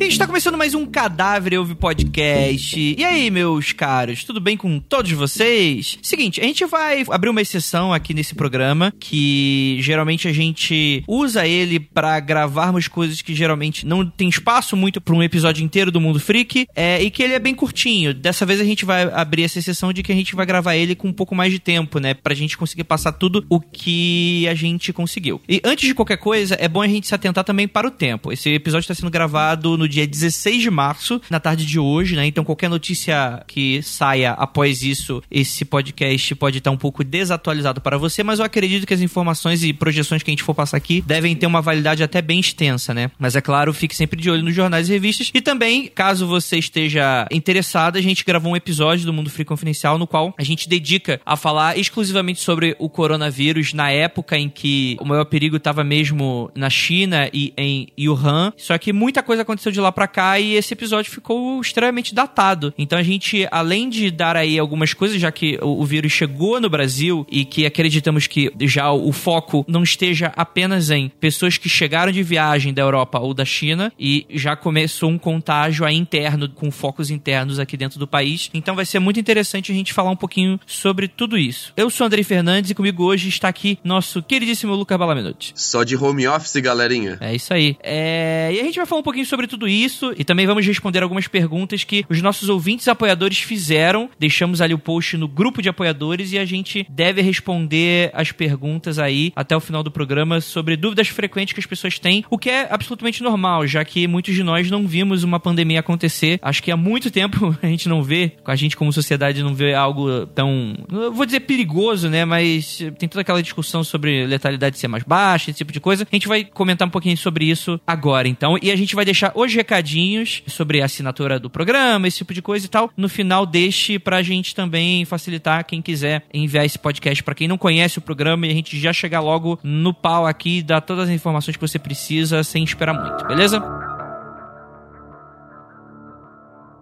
Está começando mais um Cadáver Ouve Podcast. E aí, meus caros, tudo bem com todos vocês? Seguinte, a gente vai abrir uma exceção aqui nesse programa, que geralmente a gente usa ele para gravarmos coisas que geralmente não tem espaço muito para um episódio inteiro do Mundo Freak, é, e que ele é bem curtinho. Dessa vez a gente vai abrir essa exceção de que a gente vai gravar ele com um pouco mais de tempo, né? Pra gente conseguir passar tudo o que a gente conseguiu. E antes de qualquer coisa, é bom a gente se atentar também para o tempo. Esse episódio está sendo gravado no dia 16 de março, na tarde de hoje, né? Então qualquer notícia que saia após isso, esse podcast pode estar um pouco desatualizado para você, mas eu acredito que as informações e projeções que a gente for passar aqui devem ter uma validade até bem extensa, né? Mas é claro, fique sempre de olho nos jornais e revistas. E também, caso você esteja interessado, a gente gravou um episódio do Mundo Free Confidencial no qual a gente dedica a falar exclusivamente sobre o coronavírus na época em que o maior perigo estava mesmo na China e em Wuhan. Só que muita coisa aconteceu de lá para cá e esse episódio ficou extremamente datado. Então a gente, além de dar aí algumas coisas, já que o, o vírus chegou no Brasil e que acreditamos que já o foco não esteja apenas em pessoas que chegaram de viagem da Europa ou da China e já começou um contágio aí interno com focos internos aqui dentro do país. Então vai ser muito interessante a gente falar um pouquinho sobre tudo isso. Eu sou Andrei Fernandes e comigo hoje está aqui nosso queridíssimo Lucas Balamenuti. Só de home office, galerinha. É isso aí. É... E a gente vai falar um pouquinho sobre tudo isso e também vamos responder algumas perguntas que os nossos ouvintes apoiadores fizeram. Deixamos ali o post no grupo de apoiadores e a gente deve responder as perguntas aí até o final do programa sobre dúvidas frequentes que as pessoas têm, o que é absolutamente normal, já que muitos de nós não vimos uma pandemia acontecer. Acho que há muito tempo a gente não vê, a gente como sociedade não vê algo tão, vou dizer perigoso, né, mas tem toda aquela discussão sobre letalidade ser mais baixa, esse tipo de coisa. A gente vai comentar um pouquinho sobre isso agora, então, e a gente vai deixar os recadinhos sobre a assinatura do programa, esse tipo de coisa e tal. No final, deixe pra gente também facilitar quem quiser enviar esse podcast para quem não conhece o programa e a gente já chegar logo no pau aqui, dar todas as informações que você precisa sem esperar muito, beleza?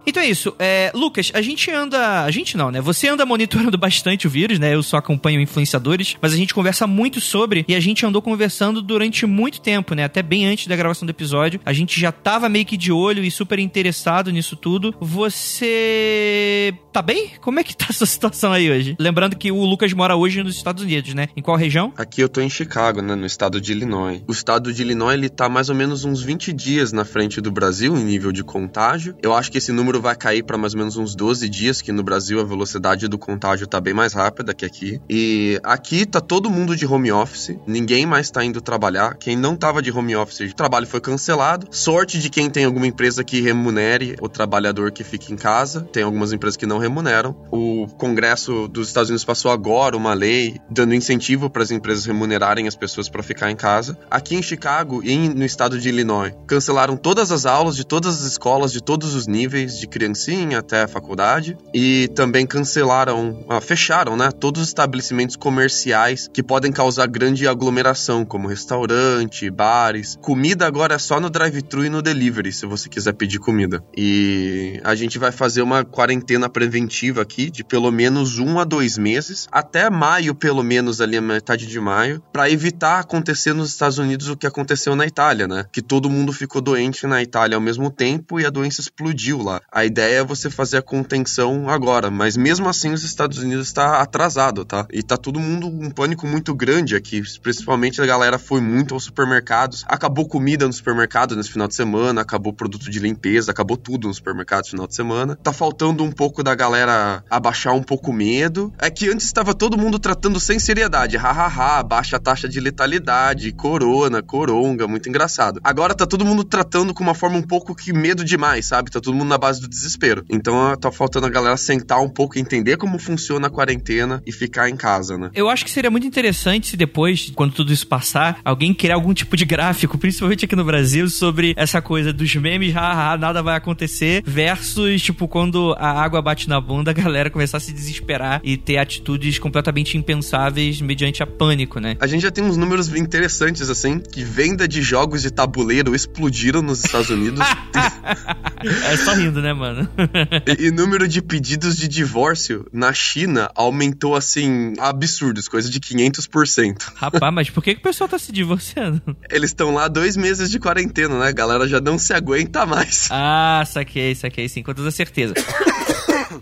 Então é isso. É, Lucas, a gente anda. A gente não, né? Você anda monitorando bastante o vírus, né? Eu só acompanho influenciadores, mas a gente conversa muito sobre e a gente andou conversando durante muito tempo, né? Até bem antes da gravação do episódio. A gente já tava meio que de olho e super interessado nisso tudo. Você. tá bem? Como é que tá a sua situação aí hoje? Lembrando que o Lucas mora hoje nos Estados Unidos, né? Em qual região? Aqui eu tô em Chicago, né? No estado de Illinois. O estado de Illinois, ele tá mais ou menos uns 20 dias na frente do Brasil em nível de contágio. Eu acho que esse número vai cair para mais ou menos uns 12 dias, que no Brasil a velocidade do contágio tá bem mais rápida que aqui. E aqui tá todo mundo de home office, ninguém mais tá indo trabalhar. Quem não tava de home office, o trabalho foi cancelado. Sorte de quem tem alguma empresa que remunere o trabalhador que fica em casa. Tem algumas empresas que não remuneram. O Congresso dos Estados Unidos passou agora uma lei dando incentivo para as empresas remunerarem as pessoas para ficar em casa. Aqui em Chicago e no estado de Illinois, cancelaram todas as aulas de todas as escolas de todos os níveis, de criancinha até a faculdade, e também cancelaram, ah, fecharam, né, todos os estabelecimentos comerciais que podem causar grande aglomeração, como restaurante, bares. Comida agora é só no drive-thru e no delivery, se você quiser pedir comida. E a gente vai fazer uma quarentena preventiva aqui de pelo menos um a dois meses, até maio, pelo menos ali a metade de maio, para evitar acontecer nos Estados Unidos o que aconteceu na Itália, né? Que todo mundo ficou doente na Itália ao mesmo tempo e a doença explodiu lá. A ideia é você fazer a contenção agora, mas mesmo assim os Estados Unidos está atrasado, tá? E tá todo mundo um pânico muito grande aqui, principalmente a galera foi muito aos supermercados, acabou comida no supermercado nesse final de semana, acabou produto de limpeza, acabou tudo no supermercado no final de semana. Tá faltando um pouco da galera abaixar um pouco o medo. É que antes estava todo mundo tratando sem seriedade, hahaha, baixa taxa de letalidade, corona, coronga, muito engraçado. Agora tá todo mundo tratando com uma forma um pouco que medo demais, sabe? Tá todo mundo na base do desespero. Então tá faltando a galera sentar um pouco, entender como funciona a quarentena e ficar em casa, né? Eu acho que seria muito interessante se depois, quando tudo isso passar, alguém criar algum tipo de gráfico, principalmente aqui no Brasil, sobre essa coisa dos memes, haha, nada vai acontecer, versus, tipo, quando a água bate na bunda, a galera começar a se desesperar e ter atitudes completamente impensáveis mediante a pânico, né? A gente já tem uns números interessantes, assim, que venda de jogos de tabuleiro explodiram nos Estados Unidos. é só rindo, né? Né, mano? e, e número de pedidos de divórcio na China aumentou, assim, absurdos, coisa de 500%. Rapaz, mas por que, que o pessoal tá se divorciando? Eles estão lá dois meses de quarentena, né? A galera já não se aguenta mais. Ah, saquei, saquei, sim, com toda certeza.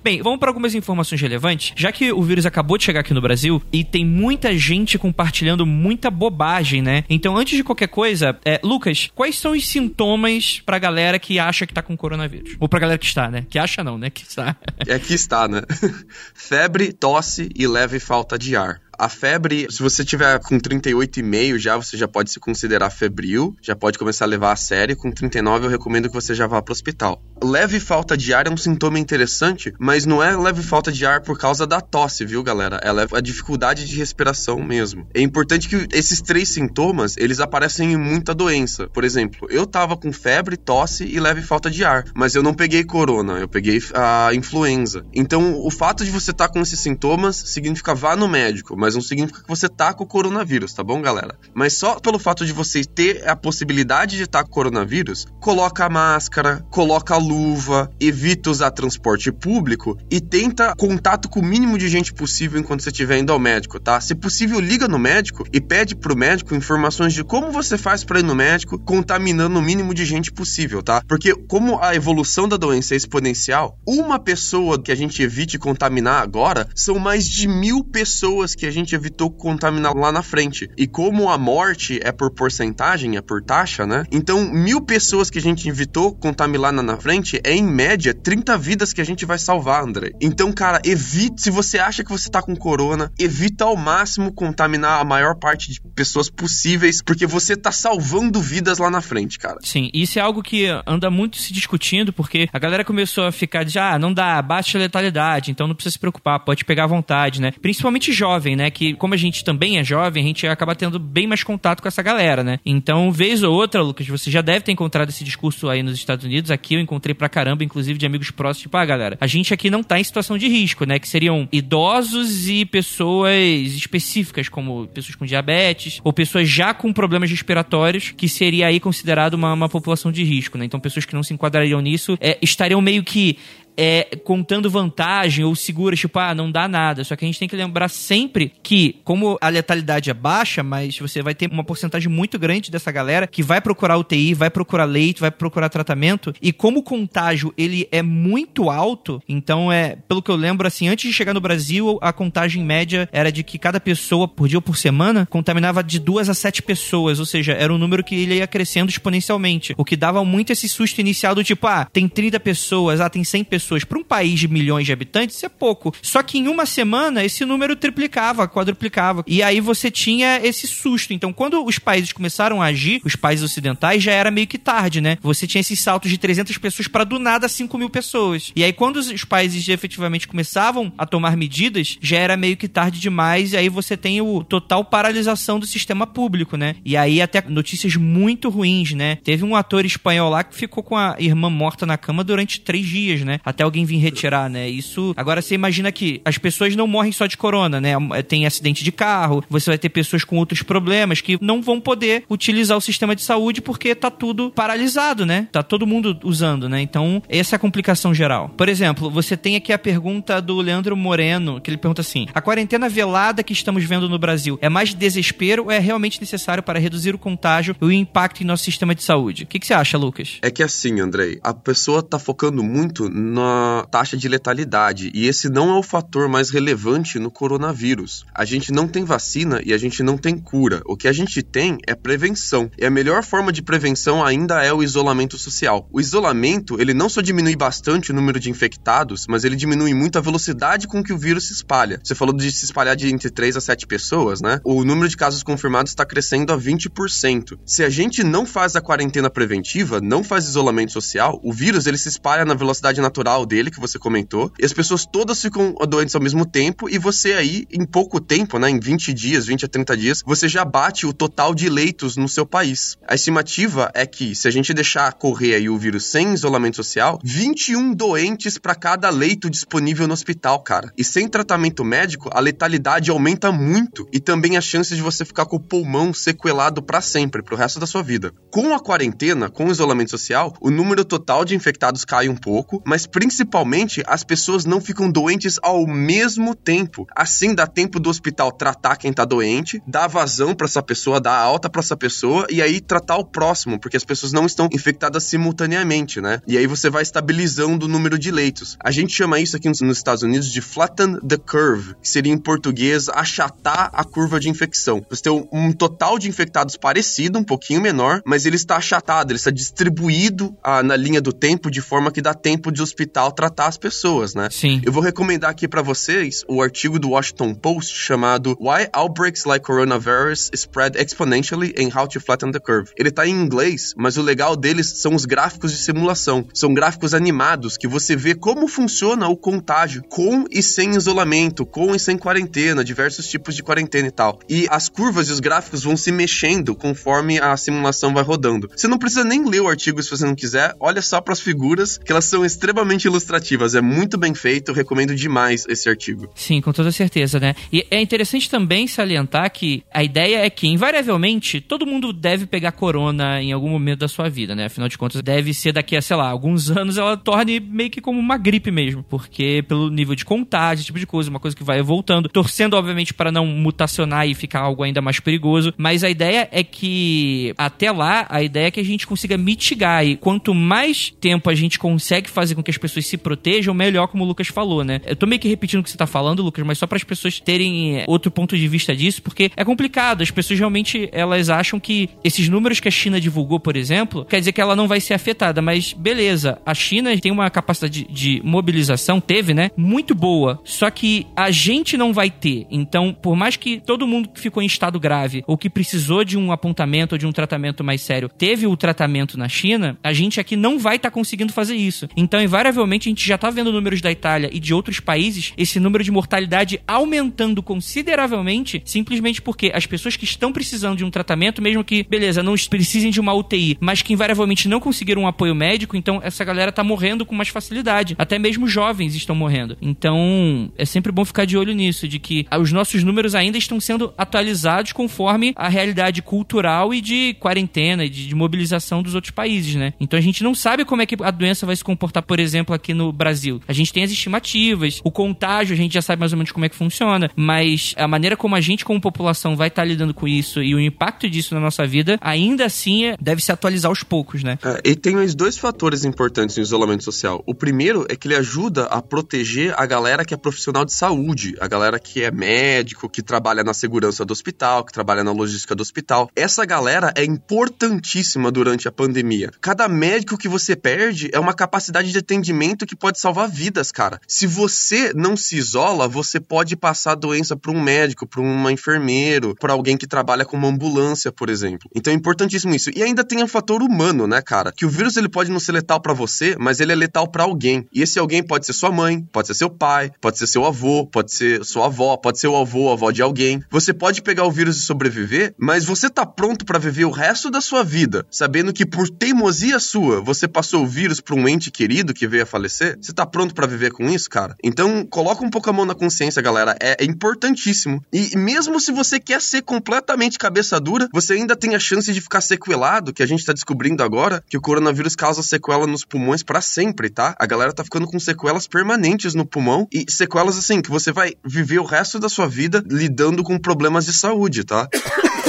Bem, vamos para algumas informações relevantes. Já que o vírus acabou de chegar aqui no Brasil e tem muita gente compartilhando muita bobagem, né? Então, antes de qualquer coisa, é, Lucas, quais são os sintomas pra galera que acha que tá com coronavírus? Ou pra galera que está, né? Que acha não, né? Que está. É que está, né? Febre, tosse e leve falta de ar. A febre, se você tiver com 38,5 já, você já pode se considerar febril, já pode começar a levar a sério. Com 39, eu recomendo que você já vá para o hospital. Leve falta de ar é um sintoma interessante, mas não é leve falta de ar por causa da tosse, viu, galera? É a dificuldade de respiração mesmo. É importante que esses três sintomas, eles aparecem em muita doença. Por exemplo, eu tava com febre, tosse e leve falta de ar, mas eu não peguei corona, eu peguei a influenza. Então, o fato de você estar tá com esses sintomas significa vá no médico, mas não significa que você tá com o coronavírus, tá bom, galera? Mas só pelo fato de você ter a possibilidade de estar tá com o coronavírus, coloca a máscara, coloca a luva, evita usar transporte público e tenta contato com o mínimo de gente possível enquanto você estiver indo ao médico, tá? Se possível, liga no médico e pede pro médico informações de como você faz para ir no médico contaminando o mínimo de gente possível, tá? Porque como a evolução da doença é exponencial, uma pessoa que a gente evite contaminar agora são mais de mil pessoas que a gente evitou contaminar lá na frente. E como a morte é por porcentagem, é por taxa, né? Então, mil pessoas que a gente evitou contaminar lá na frente é, em média, 30 vidas que a gente vai salvar, André. Então, cara, evite, se você acha que você tá com corona, evita ao máximo contaminar a maior parte de pessoas possíveis, porque você tá salvando vidas lá na frente, cara. Sim, isso é algo que anda muito se discutindo, porque a galera começou a ficar de, ah, não dá, baixa letalidade, então não precisa se preocupar, pode pegar à vontade, né? Principalmente jovem, né? Que como a gente também é jovem, a gente acaba tendo bem mais contato com essa galera, né? Então, vez ou outra, Lucas, você já deve ter encontrado esse discurso aí nos Estados Unidos. Aqui eu encontrei pra caramba, inclusive de amigos próximos, tipo, ah, galera, a gente aqui não tá em situação de risco, né? Que seriam idosos e pessoas específicas, como pessoas com diabetes, ou pessoas já com problemas respiratórios, que seria aí considerado uma, uma população de risco, né? Então, pessoas que não se enquadrariam nisso é, estariam meio que é, contando vantagem ou seguras, tipo, ah, não dá nada. Só que a gente tem que lembrar sempre que, como a letalidade é baixa, mas você vai ter uma porcentagem muito grande dessa galera que vai procurar UTI, vai procurar leite, vai procurar tratamento. E como o contágio ele é muito alto, então é, pelo que eu lembro, assim, antes de chegar no Brasil, a contagem média era de que cada pessoa, por dia ou por semana, contaminava de duas a sete pessoas. Ou seja, era um número que ele ia crescendo exponencialmente. O que dava muito esse susto inicial do tipo, ah, tem 30 pessoas, ah, tem 100 pessoas pessoas para um país de milhões de habitantes, é pouco. Só que em uma semana esse número triplicava, quadruplicava. E aí você tinha esse susto. Então, quando os países começaram a agir, os países ocidentais, já era meio que tarde, né? Você tinha esses saltos de 300 pessoas para do nada 5 mil pessoas. E aí, quando os países efetivamente começavam a tomar medidas, já era meio que tarde demais. E aí você tem o total paralisação do sistema público, né? E aí, até notícias muito ruins, né? Teve um ator espanhol lá que ficou com a irmã morta na cama durante três dias, né? Até alguém vir retirar, né? Isso. Agora você imagina que as pessoas não morrem só de corona, né? Tem acidente de carro, você vai ter pessoas com outros problemas que não vão poder utilizar o sistema de saúde porque tá tudo paralisado, né? Tá todo mundo usando, né? Então, essa é a complicação geral. Por exemplo, você tem aqui a pergunta do Leandro Moreno, que ele pergunta assim: a quarentena velada que estamos vendo no Brasil é mais desespero ou é realmente necessário para reduzir o contágio e o impacto em nosso sistema de saúde? O que, que você acha, Lucas? É que assim, Andrei, a pessoa tá focando muito na taxa de letalidade, e esse não é o fator mais relevante no coronavírus. A gente não tem vacina e a gente não tem cura. O que a gente tem é prevenção. E a melhor forma de prevenção ainda é o isolamento social. O isolamento, ele não só diminui bastante o número de infectados, mas ele diminui muito a velocidade com que o vírus se espalha. Você falou de se espalhar de entre 3 a 7 pessoas, né? O número de casos confirmados está crescendo a 20%. Se a gente não faz a quarentena preventiva, não faz isolamento social, o vírus ele se espalha na velocidade natural dele, que você comentou, e as pessoas todas ficam doentes ao mesmo tempo, e você aí, em pouco tempo, né, em 20 dias, 20 a 30 dias, você já bate o total de leitos no seu país. A estimativa é que, se a gente deixar correr aí o vírus sem isolamento social, 21 doentes para cada leito disponível no hospital, cara. E sem tratamento médico, a letalidade aumenta muito e também a chance de você ficar com o pulmão sequelado para sempre, pro resto da sua vida. Com a quarentena, com o isolamento social, o número total de infectados cai um pouco, mas principalmente as pessoas não ficam doentes ao mesmo tempo. Assim dá tempo do hospital tratar quem tá doente, dar vazão para essa pessoa, dar alta para essa pessoa e aí tratar o próximo, porque as pessoas não estão infectadas simultaneamente, né? E aí você vai estabilizando o número de leitos. A gente chama isso aqui nos Estados Unidos de flatten the curve, que seria em português achatar a curva de infecção. Você tem um total de infectados parecido, um pouquinho menor, mas ele está achatado, ele está distribuído ah, na linha do tempo de forma que dá tempo de hospital tratar as pessoas, né? Sim. Eu vou recomendar aqui para vocês o artigo do Washington Post chamado Why Outbreaks Like Coronavirus Spread Exponentially and How to Flatten the Curve. Ele tá em inglês, mas o legal deles são os gráficos de simulação. São gráficos animados que você vê como funciona o contágio com e sem isolamento, com e sem quarentena, diversos tipos de quarentena e tal. E as curvas e os gráficos vão se mexendo conforme a simulação vai rodando. Você não precisa nem ler o artigo se você não quiser, olha só para as figuras, que elas são extremamente ilustrativas. É muito bem feito, recomendo demais esse artigo. Sim, com toda certeza, né? E é interessante também salientar que a ideia é que, invariavelmente, todo mundo deve pegar corona em algum momento da sua vida, né? Afinal de contas, deve ser daqui a, sei lá, alguns anos ela torne meio que como uma gripe mesmo, porque pelo nível de contágio, esse tipo de coisa, uma coisa que vai voltando, torcendo, obviamente, para não mutacionar e ficar algo ainda mais perigoso. Mas a ideia é que, até lá, a ideia é que a gente consiga mitigar. E quanto mais tempo a gente consegue fazer com que as pessoas se protejam, melhor, como o Lucas falou, né? Eu tô meio que repetindo o que você tá falando, Lucas, mas só para as pessoas terem outro ponto de vista disso, porque é complicado. As pessoas realmente elas acham que esses números que a China divulgou, por exemplo, quer dizer que ela não vai ser afetada, mas beleza, a China tem uma capacidade de, mobilização, teve, né? Muito boa. Só que a gente não vai ter. Então, por mais que todo mundo que ficou em estado grave ou que precisou de um apontamento ou de um tratamento mais sério teve o tratamento na China, a gente aqui não vai estar tá conseguindo fazer isso. Então, invariavelmente, a gente já tá vendo números da Itália e de outros países, esse número de mortalidade aumentando consideravelmente, simplesmente porque as pessoas que estão precisando de um tratamento, mesmo que, beleza, não precisem de uma UTI, mas que invariavelmente não conseguiram um apoio médico, então essa galera tá morrendo com mais facilidade. Até mesmo jovens estão morrendo. Então, é sempre bom ficar de olho nisso, de que os nossos números ainda estão sendo atualizados conforme a realidade cultural e de quarentena e de mobilização dos outros países, né? Então a gente não sabe como é que a doença vai se comportar, por exemplo, aqui no Brasil. A gente tem as estimativas, o contágio a gente já sabe mais ou menos como é que funciona, mas a maneira como a gente, como população, vai estar tá lidando com isso e o impacto disso na nossa vida, ainda assim é, deve se atualizar aos poucos, né? É, e tem mais dois fatores importantes no isolamento social. O primeiro é que ele ajuda a proteger a galera que é profissional de saúde, a galera que é médico, que trabalha na segurança do hospital, que trabalha na logística do hospital. Essa galera é importantíssima durante a pandemia. Cada médico que você perde é uma capacidade de atendimento que pode salvar vidas, cara. Se você não se isola, você pode passar a doença para um médico, para um enfermeiro, para alguém que trabalha com uma ambulância, por exemplo. Então é importantíssimo isso. E ainda tem o fator humano, né, cara? Que o vírus ele pode não ser letal para você, mas ele é letal para alguém. E esse alguém pode ser sua mãe, pode ser seu pai, pode ser seu avô, pode ser sua avó, pode ser o avô ou avó de alguém. Você pode pegar o vírus e sobreviver, mas você tá pronto para viver o resto da sua vida, sabendo que por teimosia sua, você passou o vírus para um ente querido que veio a falecer? Você tá pronto para viver com isso, cara? Então, coloca um pouco a mão na consciência, galera. É, é importantíssimo. E mesmo se você quer ser completamente cabeça dura, você ainda tem a chance de ficar sequelado, que a gente tá descobrindo agora, que o coronavírus causa sequela nos pulmões para sempre, tá? A galera tá ficando com sequelas permanentes no pulmão e sequelas assim que você vai viver o resto da sua vida lidando com problemas de saúde, tá?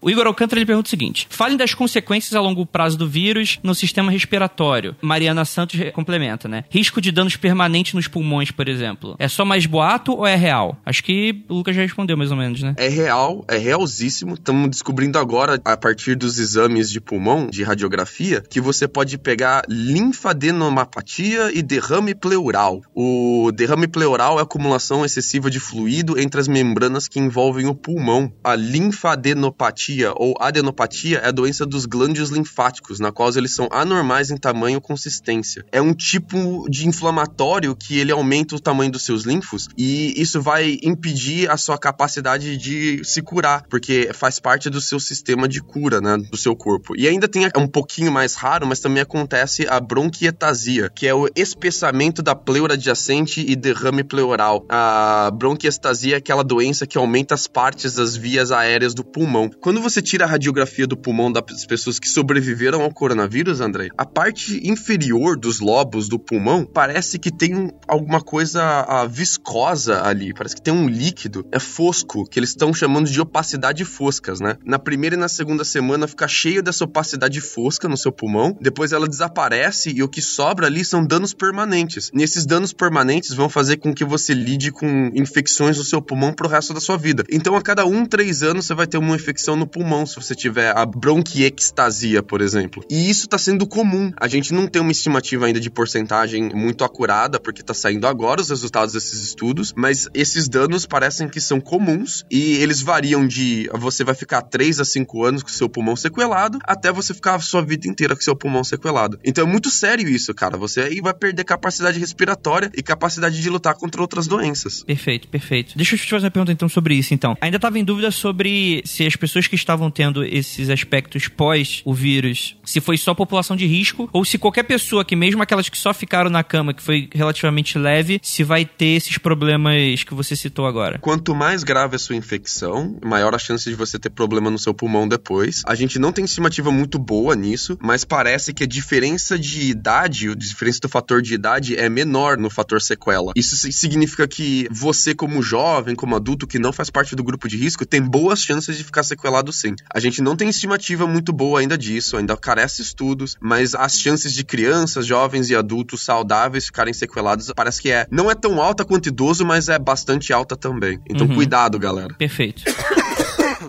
O Igor Alcântara ele pergunta o seguinte: falem das consequências a longo prazo do vírus no sistema respiratório. Mariana Santos complementa, né? Risco de danos permanentes nos pulmões, por exemplo. É só mais boato ou é real? Acho que o Lucas já respondeu mais ou menos, né? É real, é realzíssimo. Estamos descobrindo agora, a partir dos exames de pulmão, de radiografia, que você pode pegar linfadenopatia e derrame pleural. O derrame pleural é a acumulação excessiva de fluido entre as membranas que envolvem o pulmão. A linfadenopatia neuropatia ou adenopatia é a doença dos glândulos linfáticos, na qual eles são anormais em tamanho e consistência. É um tipo de inflamatório que ele aumenta o tamanho dos seus linfos e isso vai impedir a sua capacidade de se curar, porque faz parte do seu sistema de cura, né, do seu corpo. E ainda tem um pouquinho mais raro, mas também acontece a bronquietasia, que é o espessamento da pleura adjacente e derrame pleural. A bronquiestasia é aquela doença que aumenta as partes das vias aéreas do pulmão. Quando você tira a radiografia do pulmão das pessoas que sobreviveram ao coronavírus, André, a parte inferior dos lobos do pulmão parece que tem alguma coisa a, viscosa ali, parece que tem um líquido, é fosco, que eles estão chamando de opacidade foscas, né? Na primeira e na segunda semana fica cheio dessa opacidade fosca no seu pulmão, depois ela desaparece e o que sobra ali são danos permanentes. Nesses danos permanentes vão fazer com que você lide com infecções do seu pulmão pro resto da sua vida. Então, a cada um, três anos, você vai ter uma infecção no pulmão, se você tiver a bronquiectasia, por exemplo. E isso tá sendo comum. A gente não tem uma estimativa ainda de porcentagem muito acurada, porque tá saindo agora os resultados desses estudos, mas esses danos parecem que são comuns e eles variam de você vai ficar três a cinco anos com seu pulmão sequelado, até você ficar a sua vida inteira com seu pulmão sequelado. Então é muito sério isso, cara. Você aí vai perder capacidade respiratória e capacidade de lutar contra outras doenças. Perfeito, perfeito. Deixa eu te fazer uma pergunta então sobre isso, então. Ainda estava em dúvida sobre se as pessoas que estavam tendo esses aspectos pós o vírus, se foi só população de risco ou se qualquer pessoa que mesmo aquelas que só ficaram na cama, que foi relativamente leve, se vai ter esses problemas que você citou agora. Quanto mais grave a sua infecção, maior a chance de você ter problema no seu pulmão depois. A gente não tem estimativa muito boa nisso, mas parece que a diferença de idade, a diferença do fator de idade é menor no fator sequela. Isso significa que você, como jovem, como adulto que não faz parte do grupo de risco, tem boas chances de ficar sequelado sim. A gente não tem estimativa muito boa ainda disso, ainda carece estudos, mas as chances de crianças, jovens e adultos saudáveis ficarem sequelados parece que é não é tão alta quanto idoso, mas é bastante alta também. Então uhum. cuidado, galera. Perfeito.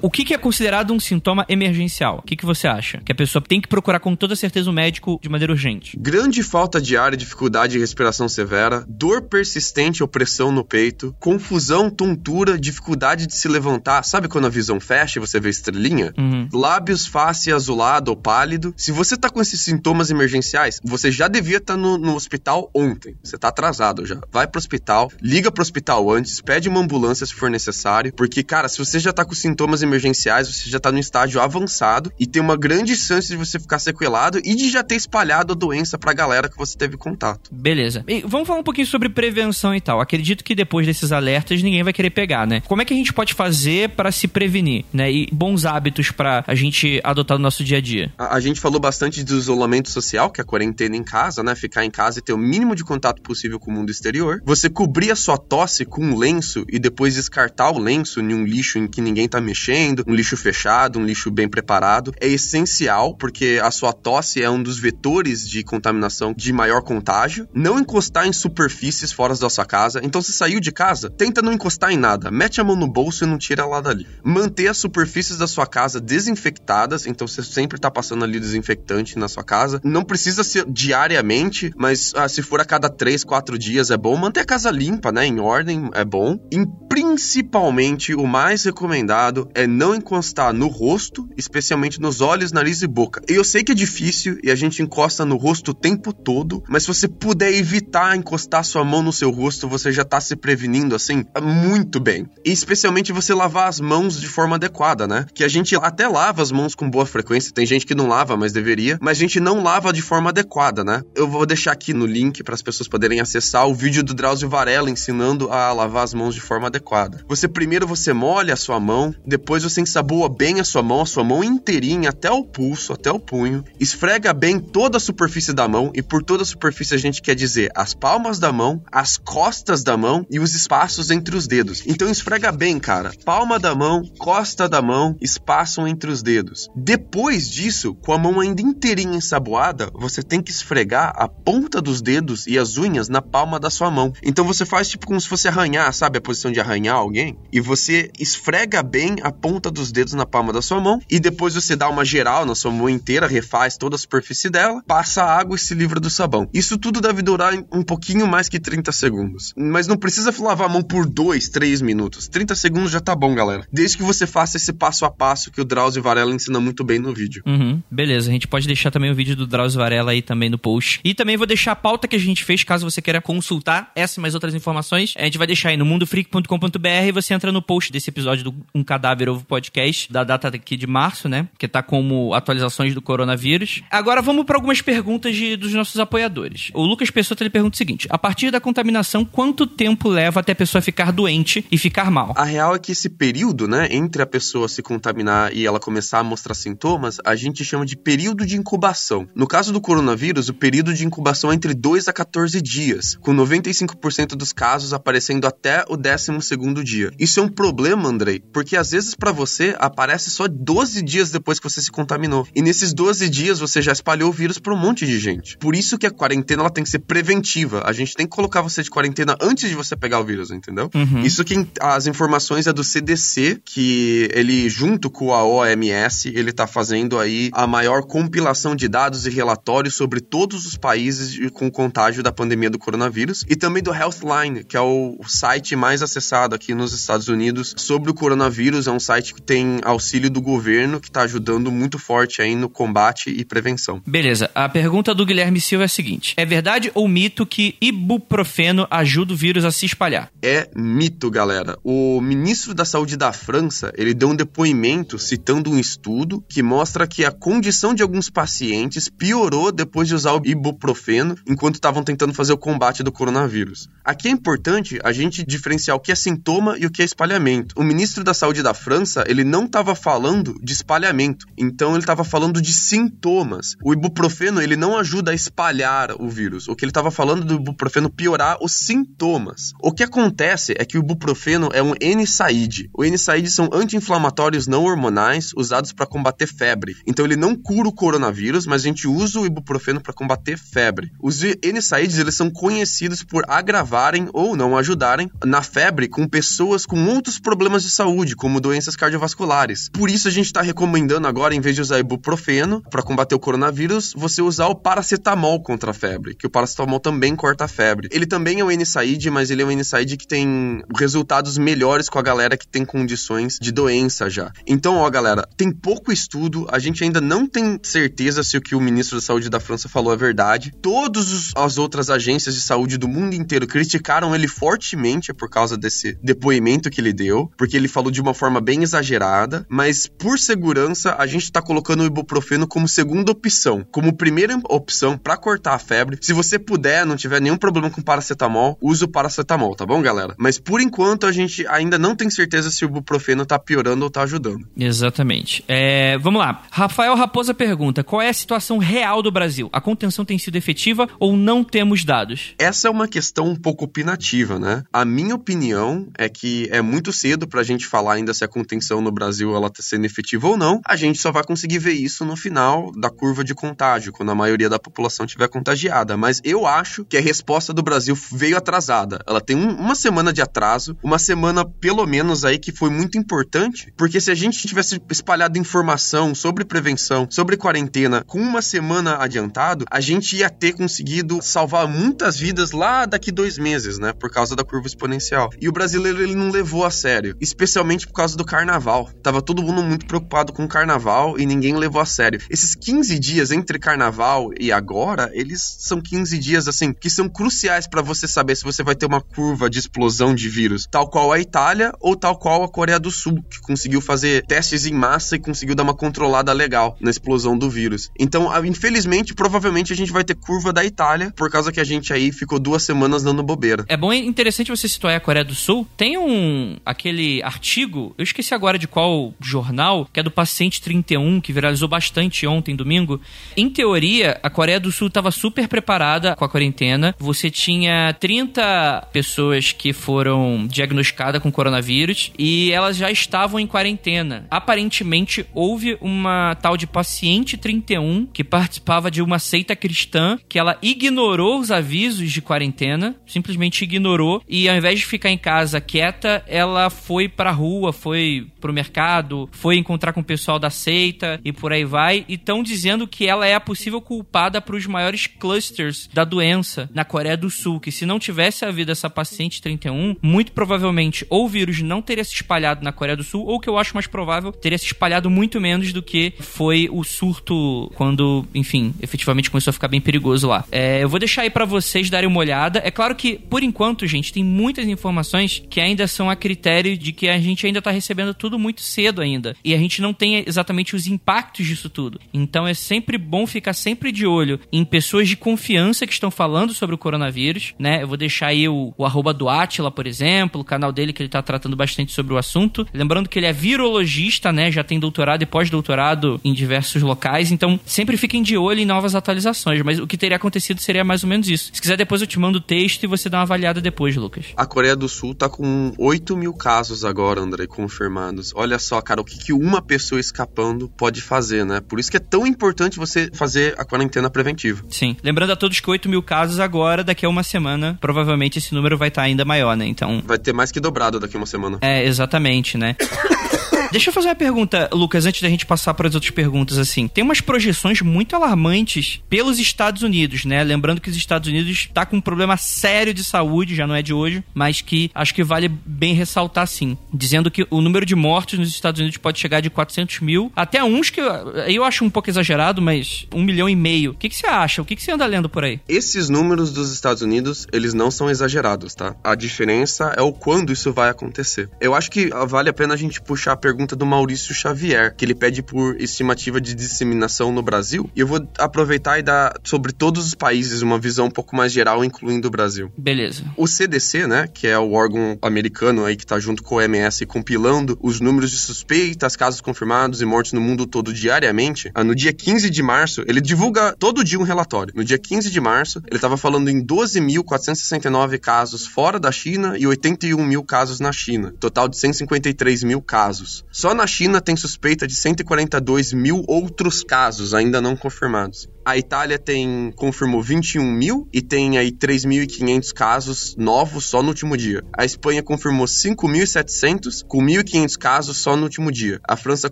O que, que, é considerado um sintoma emergencial? O que, que, você acha? Que a pessoa tem que procurar com toda certeza o um médico de maneira urgente. Grande falta de ar dificuldade de respiração severa, dor persistente ou pressão no peito, confusão, tontura, dificuldade de se levantar. Sabe quando a visão fecha e você vê estrelinha? Uhum. Lábios, face azulado ou pálido. Se você tá com esses sintomas emergenciais, você já devia estar tá no, no, hospital ontem. Você tá atrasado já. Vai pro hospital, liga pro hospital antes, pede uma ambulância se for necessário, porque, cara, se você já tá com sintomas emergenciais, você já tá no estágio avançado e tem uma grande chance de você ficar sequelado e de já ter espalhado a doença pra galera que você teve contato. Beleza. E vamos falar um pouquinho sobre prevenção e tal. Acredito que depois desses alertas ninguém vai querer pegar, né? Como é que a gente pode fazer para se prevenir, né? E bons hábitos para a gente adotar no nosso dia a dia. A, a, gente falou bastante do isolamento social, que é a quarentena em casa, né? Ficar em casa e ter o mínimo de contato possível com o mundo exterior. Você cobrir a sua tosse com um lenço e depois descartar o lenço em um lixo em que ninguém tá mexendo um lixo fechado, um lixo bem preparado. É essencial porque a sua tosse é um dos vetores de contaminação de maior contágio. Não encostar em superfícies fora da sua casa. Então, se saiu de casa, tenta não encostar em nada. Mete a mão no bolso e não tira ela dali. Manter as superfícies da sua casa desinfectadas. Então, você sempre tá passando ali desinfectante na sua casa. Não precisa ser diariamente, mas ah, se for a cada três, quatro dias é bom. Manter a casa limpa, né? Em ordem é bom. E principalmente, o mais recomendado é não encostar no rosto, especialmente nos olhos, nariz e boca. Eu sei que é difícil e a gente encosta no rosto o tempo todo, mas se você puder evitar encostar sua mão no seu rosto, você já tá se prevenindo assim muito bem. E especialmente você lavar as mãos de forma adequada, né? Que a gente até lava as mãos com boa frequência, tem gente que não lava, mas deveria, mas a gente não lava de forma adequada, né? Eu vou deixar aqui no link para as pessoas poderem acessar o vídeo do Drauzio Varela ensinando a lavar as mãos de forma adequada. Você primeiro você molha a sua mão, depois depois você ensaboa bem a sua mão, a sua mão inteirinha até o pulso, até o punho. Esfrega bem toda a superfície da mão e por toda a superfície a gente quer dizer as palmas da mão, as costas da mão e os espaços entre os dedos. Então esfrega bem, cara. Palma da mão, costa da mão, espaço entre os dedos. Depois disso, com a mão ainda inteirinha ensaboada, você tem que esfregar a ponta dos dedos e as unhas na palma da sua mão. Então você faz tipo como se fosse arranhar, sabe a posição de arranhar alguém? E você esfrega bem a ponta dos dedos na palma da sua mão e depois você dá uma geral na sua mão inteira, refaz toda a superfície dela, passa água e se livra do sabão. Isso tudo deve durar um pouquinho mais que 30 segundos. Mas não precisa lavar a mão por 2, 3 minutos. 30 segundos já tá bom, galera. Desde que você faça esse passo a passo que o Drauzio Varela ensina muito bem no vídeo. Uhum, beleza, a gente pode deixar também o vídeo do Drauzio Varela aí também no post. E também vou deixar a pauta que a gente fez, caso você queira consultar essa e mais outras informações. A gente vai deixar aí no mundofreak.com.br e você entra no post desse episódio do Um Cadáver Ovo Podcast, da data aqui de março, né? Que tá como atualizações do coronavírus. Agora vamos para algumas perguntas de, dos nossos apoiadores. O Lucas Pessoa ele pergunta o seguinte: a partir da contaminação, quanto tempo leva até a pessoa ficar doente e ficar mal? A real é que esse período, né, entre a pessoa se contaminar e ela começar a mostrar sintomas, a gente chama de período de incubação. No caso do coronavírus, o período de incubação é entre 2 a 14 dias, com 95% dos casos aparecendo até o 12º dia. Isso é um problema, Andrei, porque às vezes para você aparece só 12 dias depois que você se contaminou. E nesses 12 dias você já espalhou o vírus para um monte de gente. Por isso que a quarentena ela tem que ser preventiva. A gente tem que colocar você de quarentena antes de você pegar o vírus, entendeu? Uhum. Isso que as informações é do CDC, que ele junto com a OMS, ele tá fazendo aí a maior compilação de dados e relatórios sobre todos os países com contágio da pandemia do coronavírus e também do Healthline, que é o site mais acessado aqui nos Estados Unidos sobre o coronavírus. É um site que tem auxílio do governo que está ajudando muito forte aí no combate e prevenção. Beleza. A pergunta do Guilherme Silva é a seguinte: é verdade ou mito que ibuprofeno ajuda o vírus a se espalhar? É mito, galera. O ministro da Saúde da França, ele deu um depoimento citando um estudo que mostra que a condição de alguns pacientes piorou depois de usar o ibuprofeno enquanto estavam tentando fazer o combate do coronavírus. Aqui é importante a gente diferenciar o que é sintoma e o que é espalhamento. O ministro da Saúde da França, ele não estava falando de espalhamento, então ele estava falando de sintomas. O ibuprofeno, ele não ajuda a espalhar o vírus. O que ele estava falando do ibuprofeno piorar os sintomas. O que acontece é que o ibuprofeno é um NSAID. O NSAID são anti-inflamatórios não hormonais usados para combater febre. Então ele não cura o coronavírus, mas a gente usa o ibuprofeno para combater febre. Os NSAIDs, eles são conhecidos por agravarem ou não ajudarem na febre com pessoas com outros problemas de saúde, como doenças cardiovasculares. Por isso a gente está recomendando agora, em vez de usar ibuprofeno para combater o coronavírus, você usar o paracetamol contra a febre, que o paracetamol também corta a febre. Ele também é um NSAID, mas ele é um NSAID que tem resultados melhores com a galera que tem condições de doença já. Então, ó, galera, tem pouco estudo, a gente ainda não tem certeza se o que o ministro da Saúde da França falou é verdade. Todas as outras agências de saúde do mundo inteiro criticaram ele fortemente por causa desse depoimento que ele deu, porque ele falou de uma forma bem exagerada, mas por segurança a gente tá colocando o ibuprofeno como segunda opção, como primeira opção para cortar a febre. Se você puder, não tiver nenhum problema com paracetamol, use o paracetamol, tá bom, galera? Mas por enquanto a gente ainda não tem certeza se o ibuprofeno tá piorando ou tá ajudando. Exatamente. É, vamos lá. Rafael Raposa pergunta: qual é a situação real do Brasil? A contenção tem sido efetiva ou não temos dados? Essa é uma questão um pouco opinativa, né? A minha opinião é que é muito cedo pra gente falar ainda se a contenção no Brasil ela tá sendo efetiva ou não. A gente só vai conseguir ver isso no final da curva de contágio, quando a maioria da população estiver contagiada. Mas eu acho que a resposta do Brasil veio atrasada. Ela tem um, uma semana de atraso, uma semana pelo menos aí que foi muito importante, porque se a gente tivesse espalhado informação sobre prevenção, sobre quarentena com uma semana adiantado, a gente ia ter conseguido salvar muitas vidas lá daqui dois meses, né? Por causa da curva exponencial. E o brasileiro ele não levou a sério, especialmente por causa do carnaval. Tava todo mundo muito preocupado com o carnaval e ninguém levou a sério. Esses 15 dias entre carnaval e agora, eles são 15 dias assim que são cruciais para você saber se você vai ter uma curva de explosão de vírus, tal qual a Itália ou tal qual a Coreia do Sul, que conseguiu fazer testes em massa e conseguiu dar uma controlada legal na explosão do vírus. Então, infelizmente, provavelmente a gente vai ter curva da Itália, por causa que a gente aí ficou duas semanas dando bobeira. É bom e interessante você situar a Coreia do Sul. Tem um aquele artigo, eu agora de qual jornal, que é do paciente 31, que viralizou bastante ontem, domingo. Em teoria, a Coreia do Sul estava super preparada com a quarentena. Você tinha 30 pessoas que foram diagnosticadas com coronavírus e elas já estavam em quarentena. Aparentemente, houve uma tal de paciente 31 que participava de uma seita cristã que ela ignorou os avisos de quarentena, simplesmente ignorou e ao invés de ficar em casa quieta, ela foi pra rua, foi foi pro mercado, foi encontrar com o pessoal da seita e por aí vai. E estão dizendo que ela é a possível culpada para os maiores clusters da doença na Coreia do Sul. Que se não tivesse havido essa paciente 31, muito provavelmente ou o vírus não teria se espalhado na Coreia do Sul, ou que eu acho mais provável, teria se espalhado muito menos do que foi o surto quando, enfim, efetivamente começou a ficar bem perigoso lá. É, eu vou deixar aí para vocês darem uma olhada. É claro que, por enquanto, gente, tem muitas informações que ainda são a critério de que a gente ainda tá recebendo tudo muito cedo ainda. E a gente não tem exatamente os impactos disso tudo. Então é sempre bom ficar sempre de olho em pessoas de confiança que estão falando sobre o coronavírus, né? Eu vou deixar aí o, o arroba do Atila, por exemplo, o canal dele que ele tá tratando bastante sobre o assunto. Lembrando que ele é virologista, né? Já tem doutorado e pós-doutorado em diversos locais. Então sempre fiquem de olho em novas atualizações. Mas o que teria acontecido seria mais ou menos isso. Se quiser, depois eu te mando o texto e você dá uma avaliada depois, Lucas. A Coreia do Sul tá com 8 mil casos agora, André, confirmados. Olha só, cara, o que, que uma pessoa escapando pode fazer, né? Por isso que é tão importante você fazer a quarentena preventiva. Sim. Lembrando a todos que 8 mil casos agora, daqui a uma semana, provavelmente esse número vai estar ainda maior, né? Então. Vai ter mais que dobrado daqui a uma semana. É, exatamente, né? Deixa eu fazer uma pergunta, Lucas, antes da gente passar para as outras perguntas, assim. Tem umas projeções muito alarmantes pelos Estados Unidos, né? Lembrando que os Estados Unidos tá com um problema sério de saúde, já não é de hoje, mas que acho que vale bem ressaltar, sim. Dizendo que o número de mortos nos Estados Unidos pode chegar de 400 mil até uns que eu, eu acho um pouco exagerado, mas um milhão e meio. O que, que você acha? O que, que você anda lendo por aí? Esses números dos Estados Unidos, eles não são exagerados, tá? A diferença é o quando isso vai acontecer. Eu acho que vale a pena a gente puxar a pergunta do Maurício Xavier, que ele pede por estimativa de disseminação no Brasil. E eu vou aproveitar e dar sobre todos os países uma visão um pouco mais geral, incluindo o Brasil. Beleza. O CDC, né, que é o órgão americano aí que tá junto com o OMS compilando os números de suspeitas, casos confirmados e mortes no mundo todo diariamente, ah, no dia 15 de março, ele divulga todo dia um relatório. No dia 15 de março, ele estava falando em 12.469 casos fora da China e 81 mil casos na China. Total de 153 mil casos. Só na China tem suspeita de 142 mil outros casos ainda não confirmados. A Itália tem confirmou 21 mil e tem aí 3.500 casos novos só no último dia. A Espanha confirmou 5.700 com 1.500 casos só no último dia. A França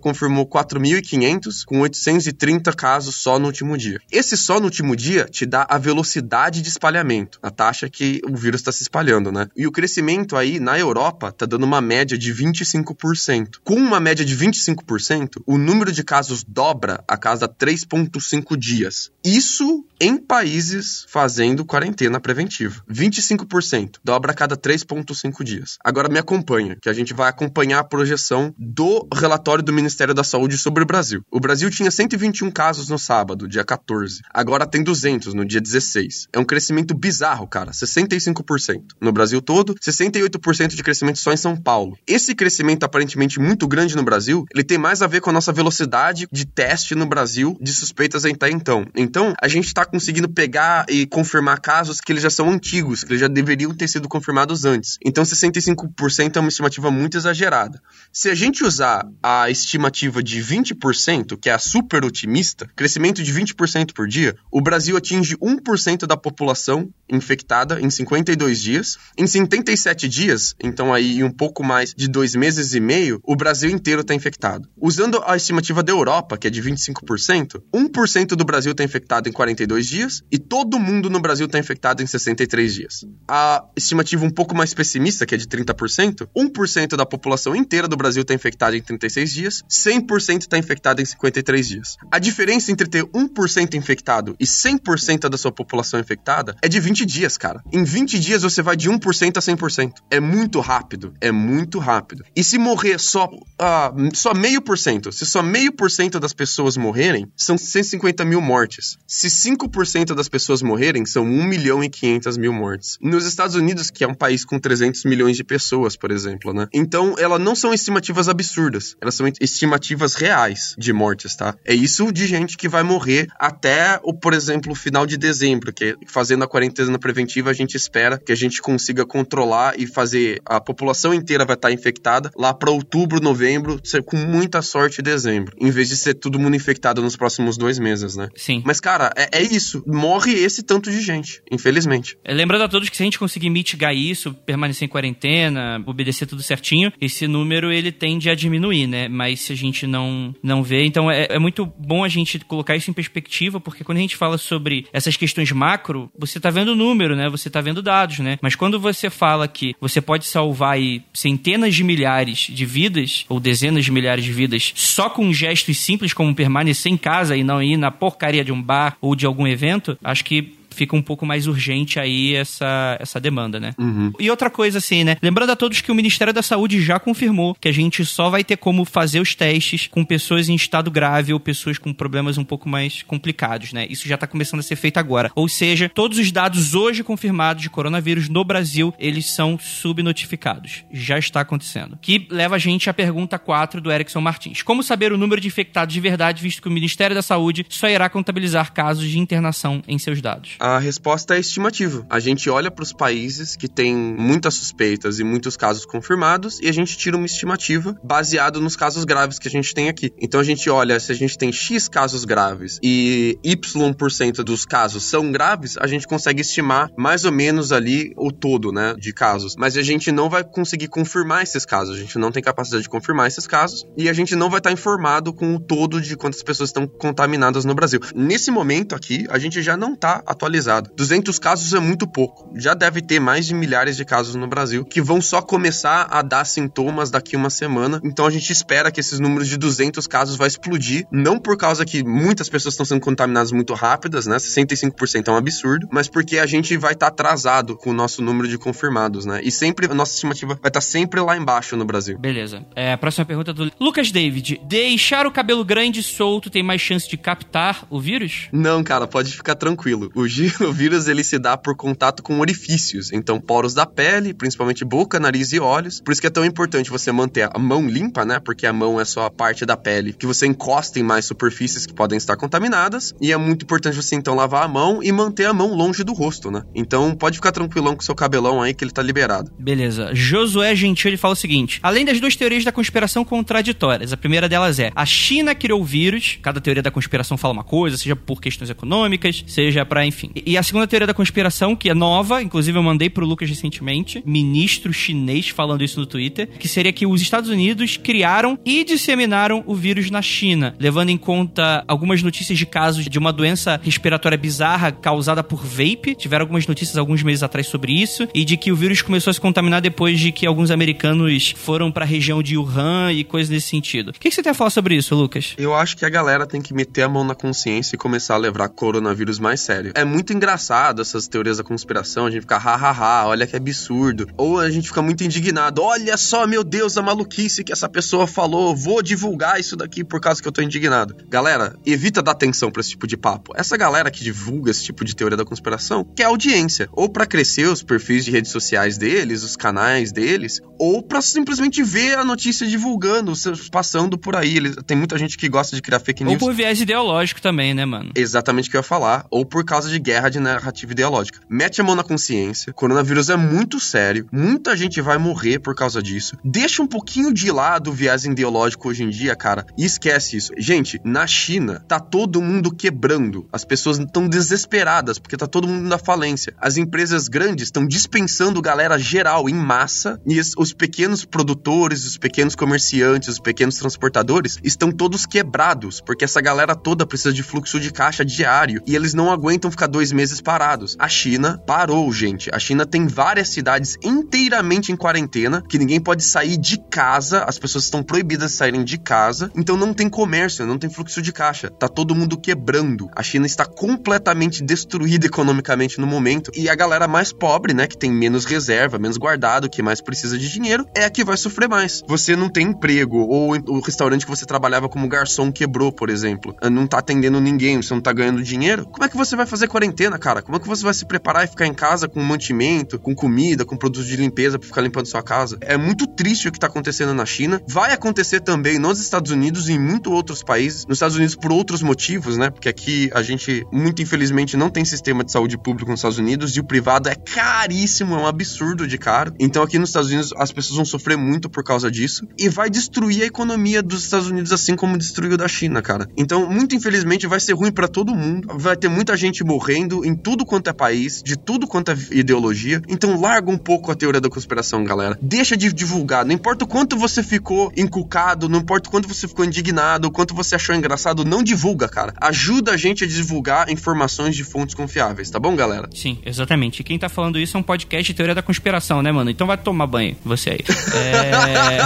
confirmou 4.500 com 830 casos só no último dia. Esse só no último dia te dá a velocidade de espalhamento, a taxa que o vírus está se espalhando, né? E o crescimento aí na Europa tá dando uma média de 25%. Com uma média de 25%, o número de casos dobra a cada 3,5 dias. Isso em países fazendo quarentena preventiva. 25%, dobra a cada 3,5 dias. Agora me acompanha, que a gente vai acompanhar a projeção do relatório do Ministério da Saúde sobre o Brasil. O Brasil tinha 121 casos no sábado, dia 14. Agora tem 200 no dia 16. É um crescimento bizarro, cara. 65%. No Brasil todo, 68% de crescimento só em São Paulo. Esse crescimento aparentemente muito grande no Brasil, ele tem mais a ver com a nossa velocidade de teste no Brasil de suspeitas até então. Então, a gente está conseguindo pegar e confirmar casos que eles já são antigos, que eles já deveriam ter sido confirmados antes. Então, 65% é uma estimativa muito exagerada. Se a gente usar a estimativa de 20%, que é a super otimista, crescimento de 20% por dia, o Brasil atinge 1% da população infectada em 52 dias. Em 77 dias, então aí um pouco mais de dois meses e meio, o Brasil inteiro está infectado. Usando a estimativa da Europa, que é de 25%, 1% do Brasil está infectado em 42 dias e todo mundo no Brasil está infectado em 63 dias. A estimativa um pouco mais pessimista, que é de 30%, 1% da população inteira do Brasil está infectada em 36 dias, 100% está infectada em 53 dias. A diferença entre ter 1% infectado e 100% da sua população infectada é de 20 dias, cara. Em 20 dias você vai de 1% a 100%. É muito rápido, é muito rápido. E se morrer só, uh, só meio por cento, se só meio por cento das pessoas morrerem, são 150 mil mortes. Se 5% das pessoas morrerem, são 1 milhão e 500 mil mortes. Nos Estados Unidos, que é um país com 300 milhões de pessoas, por exemplo, né? Então, elas não são estimativas absurdas, elas são estimativas reais de mortes, tá? É isso de gente que vai morrer até o, por exemplo, final de dezembro, que fazendo a quarentena preventiva, a gente espera que a gente consiga controlar e fazer a população inteira vai estar infectada lá para outubro, novembro, com muita sorte dezembro, em vez de ser todo mundo infectado nos próximos dois meses, né? Sim. Mas cara, é, é isso. Morre esse tanto de gente, infelizmente. É, lembrando a todos que se a gente conseguir mitigar isso, permanecer em quarentena, obedecer tudo certinho, esse número ele tende a diminuir, né? Mas se a gente não, não vê, então é, é muito bom a gente colocar isso em perspectiva, porque quando a gente fala sobre essas questões macro, você tá vendo número, né? Você tá vendo dados, né? Mas quando você fala que você pode salvar aí centenas de milhares de vidas, ou dezenas de milhares de vidas, só com gestos simples como permanecer em casa e não ir na porcaria de um bar ou de algum evento, acho que fica um pouco mais urgente aí essa, essa demanda, né? Uhum. E outra coisa, assim, né? Lembrando a todos que o Ministério da Saúde já confirmou que a gente só vai ter como fazer os testes com pessoas em estado grave ou pessoas com problemas um pouco mais complicados, né? Isso já tá começando a ser feito agora. Ou seja, todos os dados hoje confirmados de coronavírus no Brasil, eles são subnotificados. Já está acontecendo. Que leva a gente à pergunta 4 do Erickson Martins. Como saber o número de infectados de verdade, visto que o Ministério da Saúde só irá contabilizar casos de internação em seus dados? A resposta é estimativa. A gente olha para os países que têm muitas suspeitas e muitos casos confirmados e a gente tira uma estimativa baseado nos casos graves que a gente tem aqui. Então a gente olha se a gente tem X casos graves e Y% dos casos são graves, a gente consegue estimar mais ou menos ali o todo, né, de casos. Mas a gente não vai conseguir confirmar esses casos, a gente não tem capacidade de confirmar esses casos e a gente não vai estar informado com o todo de quantas pessoas estão contaminadas no Brasil. Nesse momento aqui, a gente já não está atualizado atualizado. 200 casos é muito pouco. Já deve ter mais de milhares de casos no Brasil que vão só começar a dar sintomas daqui uma semana. Então a gente espera que esses números de 200 casos vai explodir, não por causa que muitas pessoas estão sendo contaminadas muito rápidas, né? 65% é um absurdo, mas porque a gente vai estar tá atrasado com o nosso número de confirmados, né? E sempre a nossa estimativa vai estar tá sempre lá embaixo no Brasil. Beleza. É, a próxima pergunta é do Lucas David. Deixar o cabelo grande e solto tem mais chance de captar o vírus? Não, cara, pode ficar tranquilo. O o vírus ele se dá por contato com orifícios, então poros da pele, principalmente boca, nariz e olhos. Por isso que é tão importante você manter a mão limpa, né? Porque a mão é só a parte da pele que você encosta em mais superfícies que podem estar contaminadas. E é muito importante você então lavar a mão e manter a mão longe do rosto, né? Então pode ficar tranquilão com seu cabelão aí que ele tá liberado. Beleza. Josué Gentil ele fala o seguinte: além das duas teorias da conspiração contraditórias, a primeira delas é a China criou o vírus. Cada teoria da conspiração fala uma coisa, seja por questões econômicas, seja para enfim. E a segunda teoria da conspiração, que é nova, inclusive eu mandei pro Lucas recentemente, ministro chinês falando isso no Twitter, que seria que os Estados Unidos criaram e disseminaram o vírus na China, levando em conta algumas notícias de casos de uma doença respiratória bizarra causada por vape. Tiveram algumas notícias alguns meses atrás sobre isso, e de que o vírus começou a se contaminar depois de que alguns americanos foram para a região de Wuhan e coisas nesse sentido. O que, você tem a falar sobre isso, Lucas? Eu acho que a galera tem que meter a mão na consciência e começar a levar coronavírus mais sério. É muito engraçado essas teorias da conspiração, a gente fica hahaha, olha que absurdo. Ou a gente fica muito indignado, olha só, meu Deus, a maluquice que essa pessoa falou, vou divulgar isso daqui por causa que eu tô indignado. Galera, evita dar atenção para esse tipo de papo. Essa galera que divulga esse tipo de teoria da conspiração quer audiência, ou para crescer os perfis de redes sociais deles, os canais deles, ou para simplesmente ver a notícia divulgando, passando por aí. Tem muita gente que gosta de criar fake news. Ou por viés ideológico também, né, mano? Exatamente o que eu ia falar. Ou por causa de guerra de narrativa ideológica. Mete a mão na consciência. Coronavírus é muito sério. Muita gente vai morrer por causa disso. Deixa um pouquinho de lado o viés ideológico hoje em dia, cara, e esquece isso. Gente, na China tá todo mundo quebrando. As pessoas estão desesperadas porque tá todo mundo na falência. As empresas grandes estão dispensando galera geral em massa e os pequenos produtores, os pequenos comerciantes, os pequenos transportadores estão todos quebrados porque essa galera toda precisa de fluxo de caixa diário e eles não aguentam ficar dois meses parados. A China parou, gente. A China tem várias cidades inteiramente em quarentena, que ninguém pode sair de casa, as pessoas estão proibidas de saírem de casa, então não tem comércio, não tem fluxo de caixa. Tá todo mundo quebrando. A China está completamente destruída economicamente no momento e a galera mais pobre, né, que tem menos reserva, menos guardado, que mais precisa de dinheiro, é a que vai sofrer mais. Você não tem emprego ou o restaurante que você trabalhava como garçom quebrou, por exemplo, não tá atendendo ninguém, você não tá ganhando dinheiro. Como é que você vai fazer quarentena quarentena, cara? Como é que você vai se preparar e ficar em casa com mantimento, com comida, com produtos de limpeza pra ficar limpando sua casa? É muito triste o que tá acontecendo na China. Vai acontecer também nos Estados Unidos e em muitos outros países. Nos Estados Unidos por outros motivos, né? Porque aqui a gente, muito infelizmente, não tem sistema de saúde público nos Estados Unidos e o privado é caríssimo, é um absurdo de caro. Então aqui nos Estados Unidos as pessoas vão sofrer muito por causa disso e vai destruir a economia dos Estados Unidos assim como destruiu da China, cara. Então, muito infelizmente, vai ser ruim para todo mundo. Vai ter muita gente em tudo quanto é país, de tudo quanto é ideologia. Então, larga um pouco a teoria da conspiração, galera. Deixa de divulgar. Não importa o quanto você ficou encucado, não importa o quanto você ficou indignado, o quanto você achou engraçado, não divulga, cara. Ajuda a gente a divulgar informações de fontes confiáveis, tá bom, galera? Sim, exatamente. E quem tá falando isso é um podcast de teoria da conspiração, né, mano? Então vai tomar banho, você aí. É...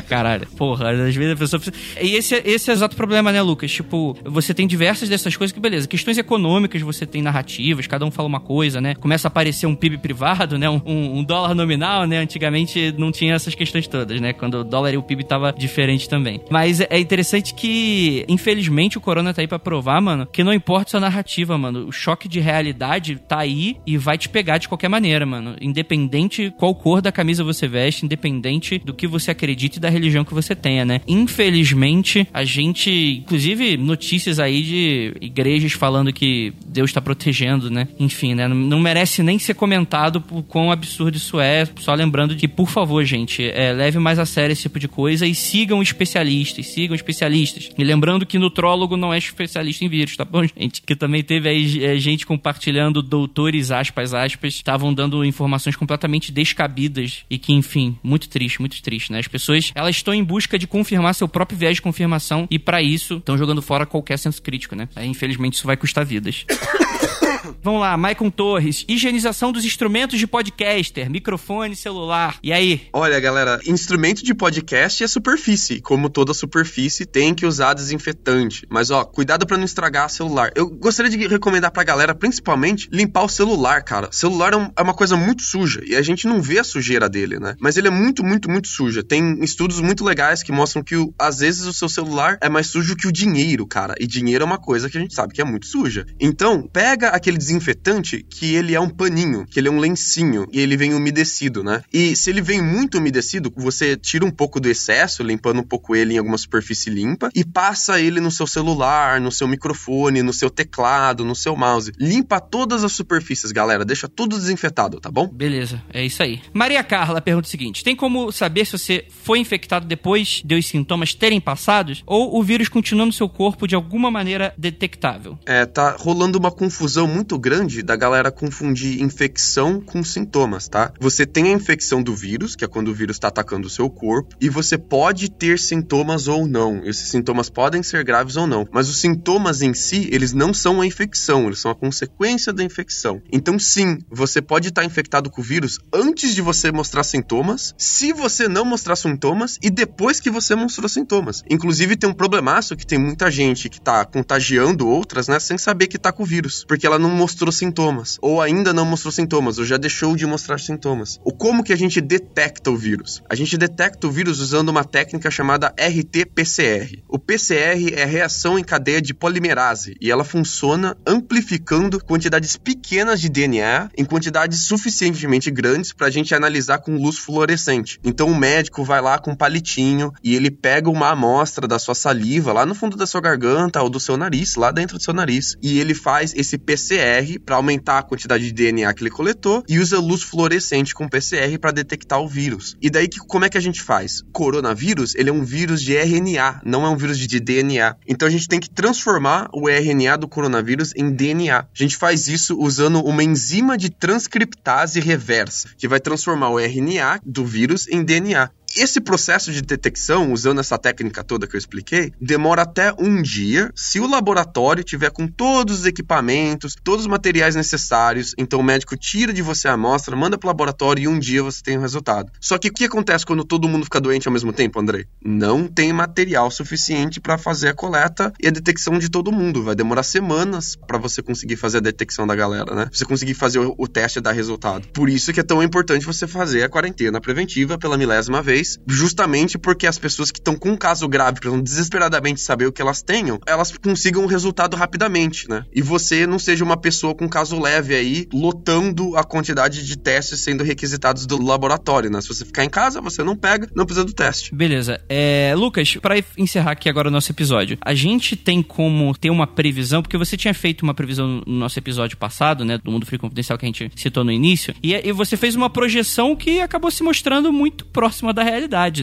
Caralho. Porra, às vezes a pessoa precisa... E esse, esse é o exato problema, né, Lucas? Tipo, você tem diversas dessas coisas que, beleza, questões econômicas, você tem narrativas, cada um fala uma coisa, né? Começa a aparecer um PIB privado, né? Um, um dólar nominal, né? Antigamente não tinha essas questões todas, né? Quando o dólar e o PIB tava diferente também. Mas é interessante que, infelizmente, o Corona tá aí pra provar, mano, que não importa sua narrativa, mano. O choque de realidade tá aí e vai te pegar de qualquer maneira, mano. Independente qual cor da camisa você veste, independente do que você acredita e da religião que você tenha, né? Infelizmente, a gente, inclusive notícias aí de igrejas falando que Deus está protegendo, né? Enfim, né? Não merece nem ser comentado por quão absurdo isso é. Só lembrando que, por favor, gente, é, leve mais a sério esse tipo de coisa e sigam especialistas, sigam especialistas. E lembrando que nutrólogo não é especialista em vírus, tá bom, gente? Que também teve aí é, gente compartilhando doutores, aspas, aspas, estavam dando informações completamente descabidas e que, enfim, muito triste, muito triste, né? As pessoas, elas estão em busca de confirmar seu próprio viés de confirmação e para isso estão jogando fora qualquer senso crítico, né? Aí, infelizmente, isso vai custar vidas. Vamos lá, Maicon Torres. Higienização dos instrumentos de podcaster, microfone, celular. E aí? Olha, galera, instrumento de podcast é superfície. Como toda superfície, tem que usar desinfetante. Mas, ó, cuidado para não estragar celular. Eu gostaria de recomendar pra galera, principalmente, limpar o celular, cara. O celular é, um, é uma coisa muito suja e a gente não vê a sujeira dele, né? Mas ele é muito, muito, muito suja. Tem estudos muito legais que mostram que, às vezes, o seu celular é mais sujo que o dinheiro, cara. E dinheiro é uma coisa que a gente sabe que é muito suja. Então, pega aquele desinfetante que ele é um paninho, que ele é um lencinho e ele vem umedecido, né? E se ele vem muito umedecido, você tira um pouco do excesso, limpando um pouco ele em alguma superfície limpa e passa ele no seu celular, no seu microfone, no seu teclado, no seu mouse. Limpa todas as superfícies, galera. Deixa tudo desinfetado, tá bom? Beleza, é isso aí. Maria Carla pergunta o seguinte: tem como saber se você foi infectado depois de os sintomas terem passados ou o vírus continua no seu corpo de alguma maneira detectável? É, tá rolando uma confusão muito grande da galera confundir infecção com sintomas, tá? Você tem a infecção do vírus, que é quando o vírus está atacando o seu corpo, e você pode ter sintomas ou não. Esses sintomas podem ser graves ou não, mas os sintomas em si, eles não são a infecção, eles são a consequência da infecção. Então, sim, você pode estar infectado com o vírus antes de você mostrar sintomas, se você não mostrar sintomas e depois que você mostrou sintomas. Inclusive, tem um problemaço que tem muita gente que tá contagiando outras, né, sem saber que tá com o vírus, porque ela não mostrou sintomas, ou ainda não mostrou sintomas, ou já deixou de mostrar sintomas. O como que a gente detecta o vírus? A gente detecta o vírus usando uma técnica chamada RT-PCR. O PCR é reação em cadeia de polimerase e ela funciona amplificando quantidades pequenas de DNA em quantidades suficientemente grandes para a gente analisar com luz fluorescente. Então o médico vai lá com um palitinho e ele pega uma amostra da sua saliva lá no fundo da sua garganta ou do seu nariz, lá dentro do seu nariz, e ele faz esse PCR para aumentar a quantidade de DNA que ele coletou e usa luz fluorescente com PCR para detectar o vírus. E daí que como é que a gente faz? Coronavírus, ele é um vírus de RNA, não é um vírus de DNA. Então a gente tem que transformar o RNA do coronavírus em DNA. A gente faz isso usando uma enzima de transcriptase reversa, que vai transformar o RNA do vírus em DNA. Esse processo de detecção, usando essa técnica toda que eu expliquei, demora até um dia se o laboratório tiver com todos os equipamentos, todos os materiais necessários. Então o médico tira de você a amostra, manda para o laboratório e um dia você tem o resultado. Só que o que acontece quando todo mundo fica doente ao mesmo tempo, André? Não tem material suficiente para fazer a coleta e a detecção de todo mundo. Vai demorar semanas para você conseguir fazer a detecção da galera, né? Você conseguir fazer o, o teste e dar resultado. Por isso que é tão importante você fazer a quarentena preventiva pela milésima vez justamente porque as pessoas que estão com um caso grave, precisam desesperadamente saber o que elas tenham, elas consigam um resultado rapidamente, né? E você não seja uma pessoa com caso leve aí, lotando a quantidade de testes sendo requisitados do laboratório, né? Se você ficar em casa, você não pega, não precisa do teste. Beleza. É, Lucas, para encerrar aqui agora o nosso episódio, a gente tem como ter uma previsão, porque você tinha feito uma previsão no nosso episódio passado, né, do Mundo Free Confidencial que a gente citou no início, e, e você fez uma projeção que acabou se mostrando muito próxima da realidade,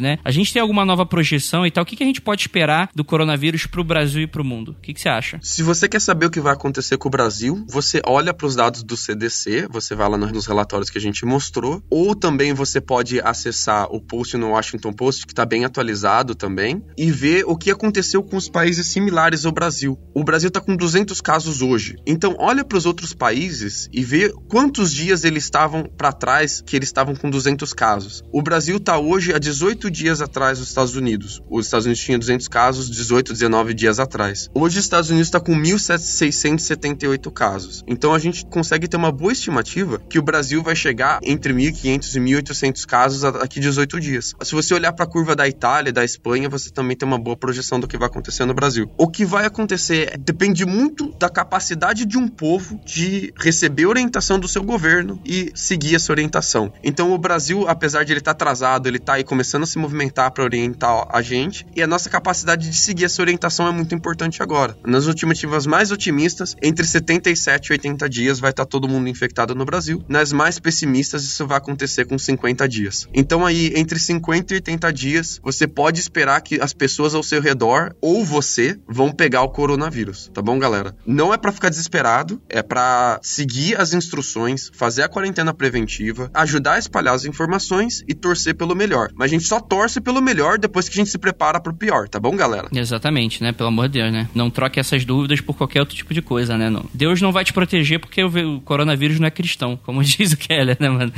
né? A gente tem alguma nova projeção e tal, o que, que a gente pode esperar do coronavírus pro Brasil e pro mundo? O que, que você acha? Se você quer saber o que vai acontecer com o Brasil, você olha para os dados do CDC, você vai lá nos relatórios que a gente mostrou, ou também você pode acessar o post no Washington Post, que está bem atualizado também, e ver o que aconteceu com os países similares ao Brasil. O Brasil está com 200 casos hoje. Então, olha para os outros países e vê quantos dias eles estavam para trás que eles estavam com 200 casos. O Brasil está hoje há 18 dias atrás dos Estados Unidos. Os Estados Unidos tinham 200 casos 18, 19 dias atrás. Hoje os Estados Unidos está com 1.678 casos. Então a gente consegue ter uma boa estimativa que o Brasil vai chegar entre 1.500 e 1.800 casos daqui 18 dias. Se você olhar para a curva da Itália, da Espanha, você também tem uma boa projeção do que vai acontecer no Brasil. O que vai acontecer depende muito da capacidade de um povo de receber orientação do seu governo e seguir essa orientação. Então o Brasil, apesar de ele estar tá atrasado, ele está começando a se movimentar para orientar a gente e a nossa capacidade de seguir essa orientação é muito importante agora. Nas estimativas mais otimistas, entre 77 e 80 dias vai estar tá todo mundo infectado no Brasil. Nas mais pessimistas, isso vai acontecer com 50 dias. Então aí, entre 50 e 80 dias, você pode esperar que as pessoas ao seu redor ou você vão pegar o coronavírus, tá bom, galera? Não é para ficar desesperado, é para seguir as instruções, fazer a quarentena preventiva, ajudar a espalhar as informações e torcer pelo melhor. Mas a gente só torce pelo melhor depois que a gente se prepara pro pior, tá bom, galera? Exatamente, né? Pelo amor de Deus, né? Não troque essas dúvidas por qualquer outro tipo de coisa, né? Não. Deus não vai te proteger porque o coronavírus não é cristão, como diz o Keller, né, mano?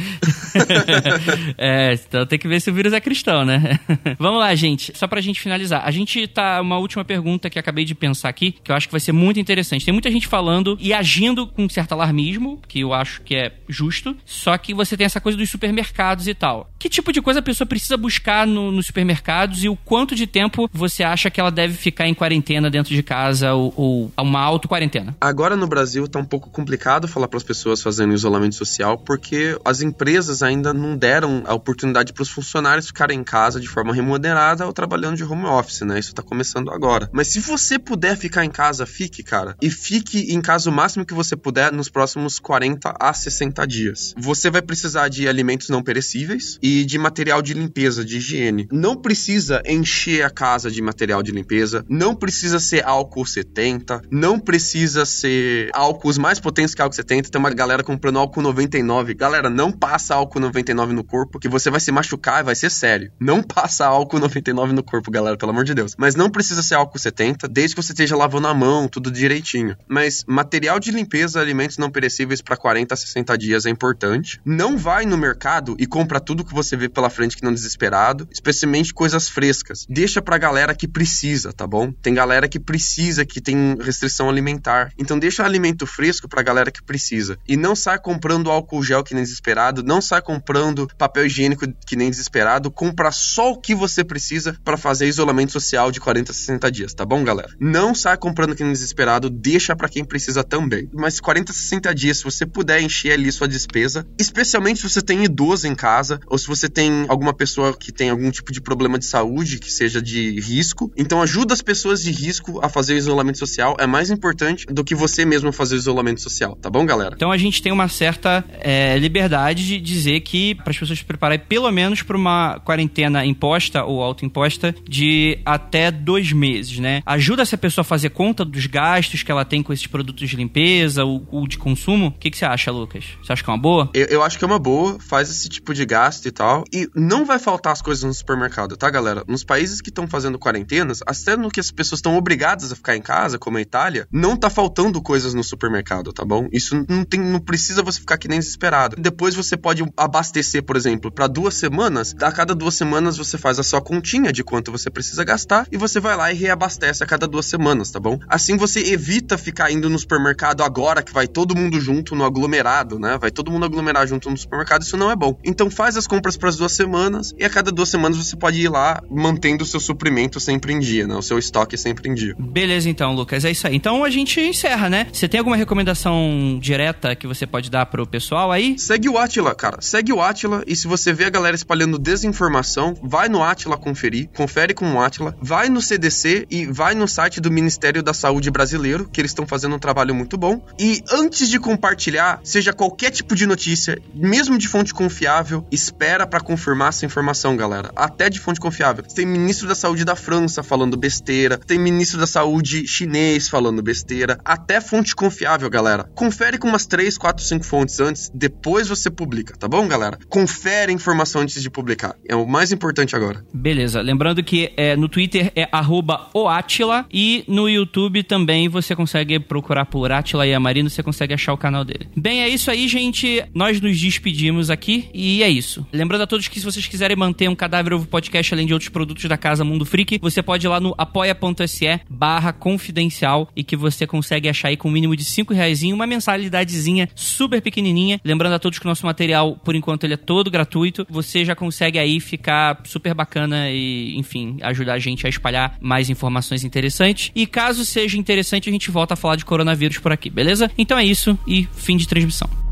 é, então tem que ver se o vírus é cristão, né? Vamos lá, gente. Só pra gente finalizar. A gente tá. Uma última pergunta que acabei de pensar aqui, que eu acho que vai ser muito interessante. Tem muita gente falando e agindo com certo alarmismo, que eu acho que é justo, só que você tem essa coisa dos supermercados e tal. Que tipo de coisa a pessoa precisa buscar no, nos supermercados e o quanto de tempo você acha que ela deve ficar em quarentena dentro de casa ou, ou uma auto-quarentena? Agora no Brasil tá um pouco complicado falar para as pessoas fazendo isolamento social porque as empresas ainda não deram a oportunidade para os funcionários ficarem em casa de forma remunerada ou trabalhando de home office, né? Isso tá começando agora. Mas se você puder ficar em casa, fique, cara. E fique em casa o máximo que você puder nos próximos 40 a 60 dias. Você vai precisar de alimentos não perecíveis e de material de limpeza, de higiene. Não precisa encher a casa de material de limpeza, não precisa ser álcool 70, não precisa ser álcools mais potentes que álcool 70. Tem uma galera comprando álcool 99. Galera, não passa álcool 99 no corpo, que você vai se machucar e vai ser sério. Não passa álcool 99 no corpo, galera, pelo amor de Deus. Mas não precisa ser álcool 70, desde que você esteja lavando a mão, tudo direitinho. Mas material de limpeza, alimentos não perecíveis para 40 a 60 dias é importante. Não vai no mercado e compra tudo que você vê pela frente que não desesperado, especialmente coisas frescas. Deixa pra galera que precisa, tá bom? Tem galera que precisa, que tem restrição alimentar. Então deixa alimento fresco pra galera que precisa. E não sai comprando álcool gel que nem desesperado, não sai comprando papel higiênico que nem desesperado, compra só o que você precisa para fazer isolamento social de 40 a 60 dias, tá bom, galera? Não sai comprando que nem desesperado, deixa para quem precisa também. Mas 40 a 60 dias, se você puder encher ali sua despesa, especialmente se você tem idoso em casa ou se você tem alguma pessoa que tem algum tipo de problema de saúde que seja de risco, então ajuda as pessoas de risco a fazer o isolamento social, é mais importante do que você mesmo fazer o isolamento social, tá bom, galera? Então a gente tem uma certa é, liberdade de dizer que para as pessoas se prepararem pelo menos para uma quarentena imposta ou autoimposta de até dois meses, né? Ajuda essa pessoa a fazer conta dos gastos que ela tem com esses produtos de limpeza ou, ou de consumo? O que, que você acha, Lucas? Você acha que é uma boa? Eu, eu acho que é uma boa, faz esse tipo de gasto e tal. E não vai faltar as coisas no supermercado, tá, galera? Nos países que estão fazendo quarentenas, até no que as pessoas estão obrigadas a ficar em casa, como a Itália, não tá faltando coisas no supermercado, tá bom? Isso não tem, não precisa você ficar que nem desesperado. Depois você pode abastecer, por exemplo, para duas semanas. A cada duas semanas você faz a sua continha de quanto você precisa gastar e você vai lá e reabastece a cada duas semanas, tá bom? Assim você evita ficar indo no supermercado agora que vai todo mundo junto no aglomerado, né? Vai todo mundo aglomerar junto no supermercado, isso não é bom. Então faz as compras para as duas semanas semanas, e a cada duas semanas você pode ir lá mantendo o seu suprimento sempre em dia, né? O seu estoque sempre em dia. Beleza, então, Lucas, é isso aí. Então a gente encerra, né? Você tem alguma recomendação direta que você pode dar pro pessoal aí? Segue o Atila, cara. Segue o Atila e se você vê a galera espalhando desinformação, vai no Atila conferir, confere com o Atila, vai no CDC e vai no site do Ministério da Saúde brasileiro, que eles estão fazendo um trabalho muito bom. E antes de compartilhar, seja qualquer tipo de notícia, mesmo de fonte confiável, espera para confirmar essa informação, galera. Até de fonte confiável. Tem ministro da Saúde da França falando besteira, tem ministro da Saúde chinês falando besteira, até fonte confiável, galera. Confere com umas 3, 4, 5 fontes antes, depois você publica, tá bom, galera? Confere a informação antes de publicar. É o mais importante agora. Beleza. Lembrando que é, no Twitter é oatila e no YouTube também você consegue procurar por Atila e Amarino, você consegue achar o canal dele. Bem, é isso aí, gente. Nós nos despedimos aqui e é isso. Lembrando a todos que se vocês quiserem manter um Cadáver Ovo Podcast além de outros produtos da casa Mundo Freak, você pode ir lá no apoia.se barra confidencial e que você consegue achar aí com o um mínimo de 5 reais uma mensalidadezinha super pequenininha. Lembrando a todos que o nosso material, por enquanto, ele é todo gratuito. Você já consegue aí ficar super bacana e, enfim, ajudar a gente a espalhar mais informações interessantes. E caso seja interessante, a gente volta a falar de coronavírus por aqui, beleza? Então é isso e fim de transmissão.